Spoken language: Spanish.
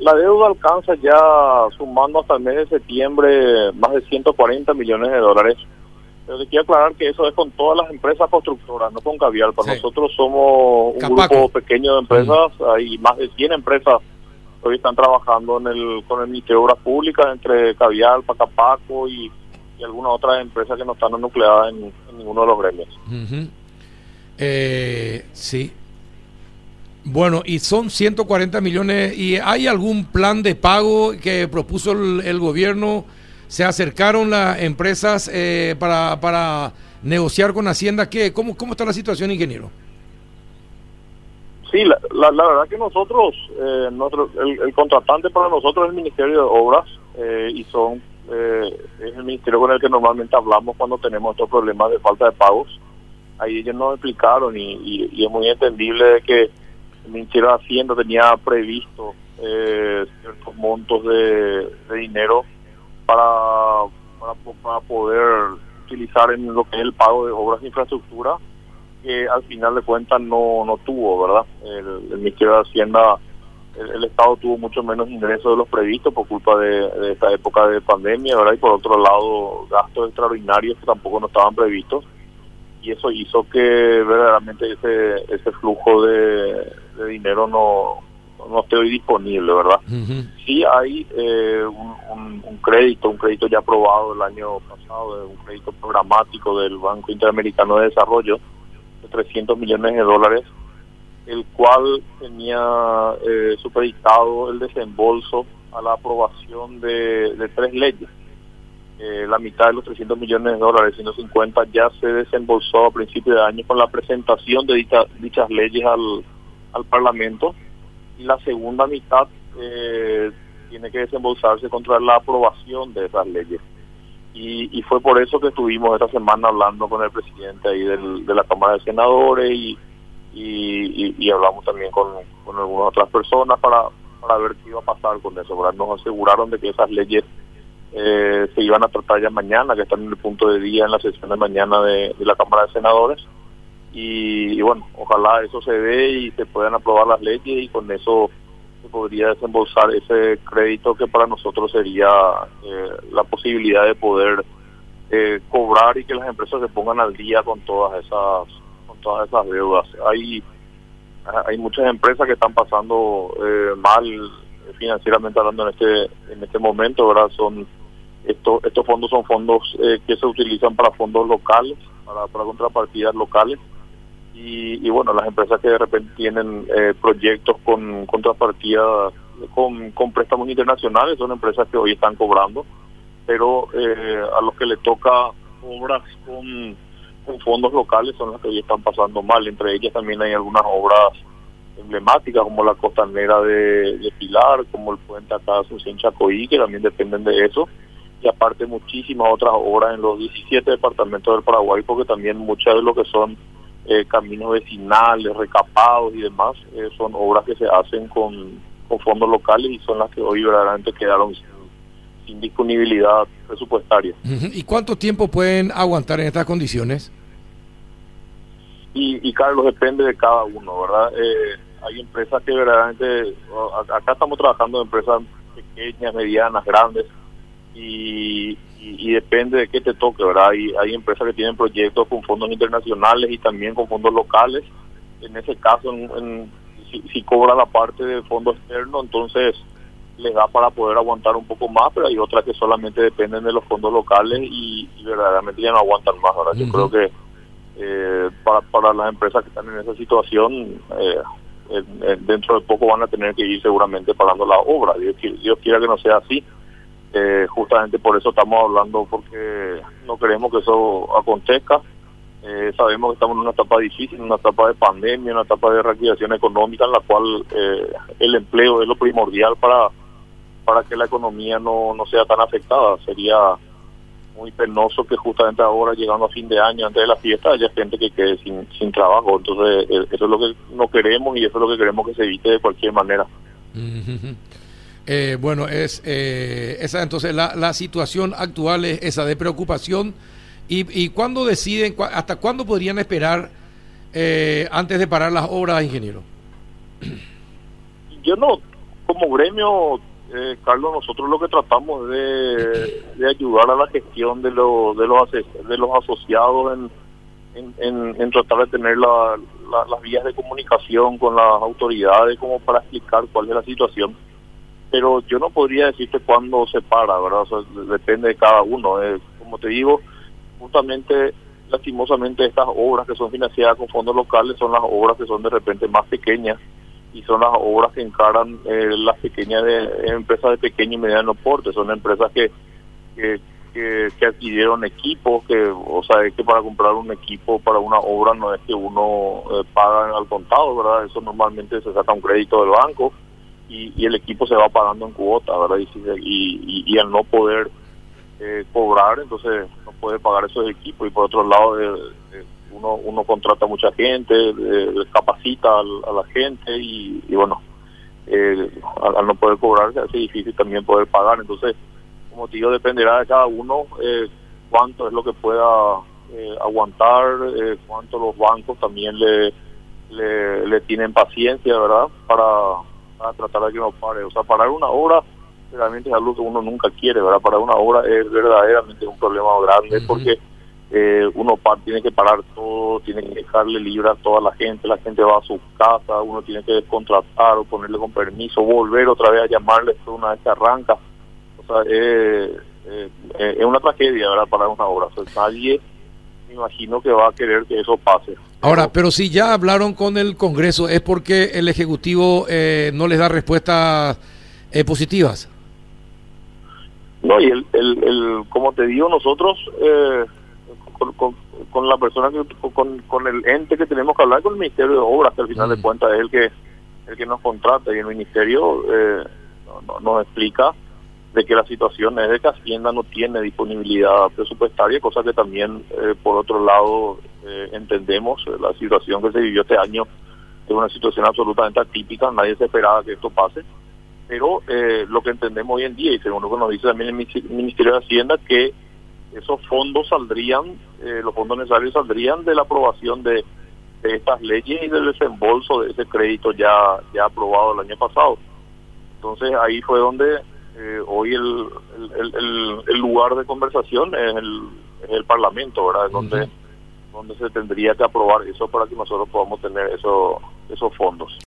la deuda alcanza ya, sumando hasta el mes de septiembre, más de 140 millones de dólares. Pero te quiero aclarar que eso es con todas las empresas constructoras, no con Caviar. Para nosotros somos un grupo pequeño de empresas, hay más de 100 empresas que hoy están trabajando en el, con el Ministerio de Obras Públicas, entre Caviar, Pacapaco y, algunas otras empresas que no están nucleadas en, ninguno de los gremios. eh, sí, bueno, y son 140 millones. ¿Y hay algún plan de pago que propuso el, gobierno? ¿Se acercaron las empresas eh, para, para negociar con Hacienda? ¿Qué? ¿Cómo, ¿Cómo está la situación, ingeniero? Sí, la, la, verdad que nosotros, eh, el, contratante para nosotros es el Ministerio de Obras eh, y son es el ministerio con el que normalmente hablamos cuando tenemos estos problemas de falta de pagos. Ahí ellos nos explicaron y, es muy entendible que el Ministerio de Hacienda tenía previsto eh, ciertos montos de, dinero para, para, poder utilizar en lo que es el pago de obras de infraestructura, que al final de cuentas no, no tuvo, ¿verdad? El, Ministerio de Hacienda, el, Estado tuvo mucho menos ingresos de los previstos por culpa de, esta época de pandemia, ¿verdad? Y por otro lado, gastos extraordinarios que tampoco no estaban previstos y eso hizo que verdaderamente ese, ese flujo de, dinero no, no esté hoy disponible, ¿verdad? Sí hay eh, un, un, crédito, un crédito ya aprobado el año pasado, un crédito programático del Banco Interamericano de Desarrollo de 300 millones de dólares, el cual tenía eh, supeditado el desembolso a la aprobación de, de tres leyes eh, la mitad de los 300 millones de dólares, 150 ya se desembolsó a principio de año con la presentación de dichas leyes al, al Parlamento y la segunda mitad eh, tiene que desembolsarse contra la aprobación de esas leyes. Y, y, fue por eso que estuvimos esta semana hablando con el presidente ahí de la Cámara de Senadores y, y, y, hablamos también con, con algunas otras personas para, para ver qué iba a pasar con eso. Nos aseguraron de que esas leyes eh, se iban a tratar ya mañana, que están en el punto de día en la sesión de mañana de, la Cámara de Senadores. Y, bueno, ojalá eso se dé y se puedan aprobar las leyes y con eso se podría desembolsar ese crédito que para nosotros sería eh, la posibilidad de poder eh, cobrar y que las empresas se pongan al día con todas esas con todas esas deudas. Hay hay muchas empresas que están pasando mal financieramente hablando en este en este momento, ¿verdad? Son estos, estos fondos son fondos eh, que se utilizan para fondos locales, para, para contrapartidas locales. Y, bueno, las empresas que de repente tienen eh, proyectos con contrapartidas, con, con préstamos internacionales, son empresas que hoy están cobrando, pero eh, a los que le toca obras con, con fondos locales son las que hoy están pasando mal. Entre ellas también hay algunas obras emblemáticas como la costanera de, de Pilar, como el puente acá de Asunción Chacoí, que también dependen de eso y aparte muchísimas otras obras en los 17 departamentos del Paraguay, porque también muchas de lo que son eh, caminos vecinales, recapados y demás, eh, son obras que se hacen con, fondos locales y son las que hoy verdaderamente quedaron sin, disponibilidad presupuestaria. ¿Y cuánto tiempo pueden aguantar en estas condiciones? Y, y Carlos, depende de cada uno, ¿verdad? Eh, hay empresas que verdaderamente, acá estamos trabajando en empresas pequeñas, medianas, grandes, y, y, depende de qué te toque, ¿verdad? Hay, hay empresas que tienen proyectos con fondos internacionales y también con fondos locales. En ese caso, en, si, cobra la parte de fondo externo, entonces les da para poder aguantar un poco más, pero hay otras que solamente dependen de los fondos locales y, verdaderamente ya no aguantan más. Ahora yo creo que eh, para, para las empresas que están en esa situación, eh, dentro de poco van a tener que ir seguramente pagando la obra. Dios, Dios quiera que no sea así eh, justamente por eso estamos hablando, porque no queremos que eso acontezca. Eh, sabemos que estamos en una etapa difícil, en una etapa de pandemia, una etapa de reactivación económica en la cual eh, el empleo es lo primordial para, para que la economía no, no sea tan afectada. Sería muy penoso que justamente ahora, llegando a fin de año, antes de la fiesta, haya gente que quede sin, sin trabajo. Entonces, eso es lo que no queremos y eso es lo que queremos que se evite de cualquier manera. Eh, bueno, es eh, esa entonces la, la, situación actual es esa de preocupación. ¿Y, y cuándo deciden, hasta cuándo podrían esperar eh, antes de parar las obras, ingeniero? Yo no, como gremio, eh, Carlos, nosotros lo que tratamos de, de ayudar a la gestión de, los de, los, de los asociados en, en, en, tratar de tener la, las vías de comunicación con las autoridades como para explicar cuál es la situación. Pero yo no podría decirte cuándo se para, ¿verdad? depende de cada uno. Eh, como te digo, justamente lastimosamente estas obras que son financiadas con fondos locales son las obras que son de repente más pequeñas y son las obras que encaran eh, las pequeñas de, empresas de pequeño y mediano porte, son empresas que, que, que, adquirieron equipos, que, o sea, es que para comprar un equipo para una obra no es que uno eh, paga al contado, ¿verdad? Eso normalmente se saca un crédito del banco y, y el equipo se va pagando en cuota, ¿verdad? Y, y, y al no poder eh, cobrar, entonces no puede pagar esos equipos y por otro lado uno uno contrata mucha gente, capacita a, la gente y, bueno, eh, al, no poder cobrar se hace difícil también poder pagar, entonces como te digo dependerá de cada uno eh, cuánto es lo que pueda aguantar, cuánto los bancos también le, le, tienen paciencia, ¿verdad? Para, para tratar de que no pare, o sea, parar una hora realmente es algo que uno nunca quiere, ¿verdad? Para una obra es verdaderamente un problema grande porque eh, uno tiene que parar todo, tiene que dejarle libre a toda la gente, la gente va a su casa, uno tiene que descontratar o ponerle con permiso, volver otra vez a llamarle una vez que arranca. O sea, eh, es una tragedia, ¿verdad? Para una obra. O sea, nadie imagino que va a querer que eso pase. Ahora, pero si ya hablaron con el Congreso, ¿es porque el Ejecutivo eh, no les da respuestas positivas? No, y el, el, el como te digo, nosotros eh, con, con, la persona, que, con, con el ente que tenemos que hablar, con el Ministerio de Obras, que al final de mm. cuentas es el que el que nos contrata y el Ministerio eh, nos explica de que la situación es de que Hacienda no tiene disponibilidad presupuestaria, cosa que también, eh, por otro lado, entendemos la situación que se vivió este año es una situación absolutamente atípica, nadie se esperaba que esto pase pero eh, lo que entendemos hoy en día, y según lo que nos dice también el Ministerio de Hacienda, que esos fondos saldrían, eh, los fondos necesarios saldrían de la aprobación de, estas leyes y del desembolso de ese crédito ya, ya aprobado el año pasado. Entonces ahí fue donde eh, hoy el, el, lugar de conversación es el, el Parlamento, ¿verdad? donde, donde se tendría que aprobar eso para que nosotros podamos tener eso, esos fondos.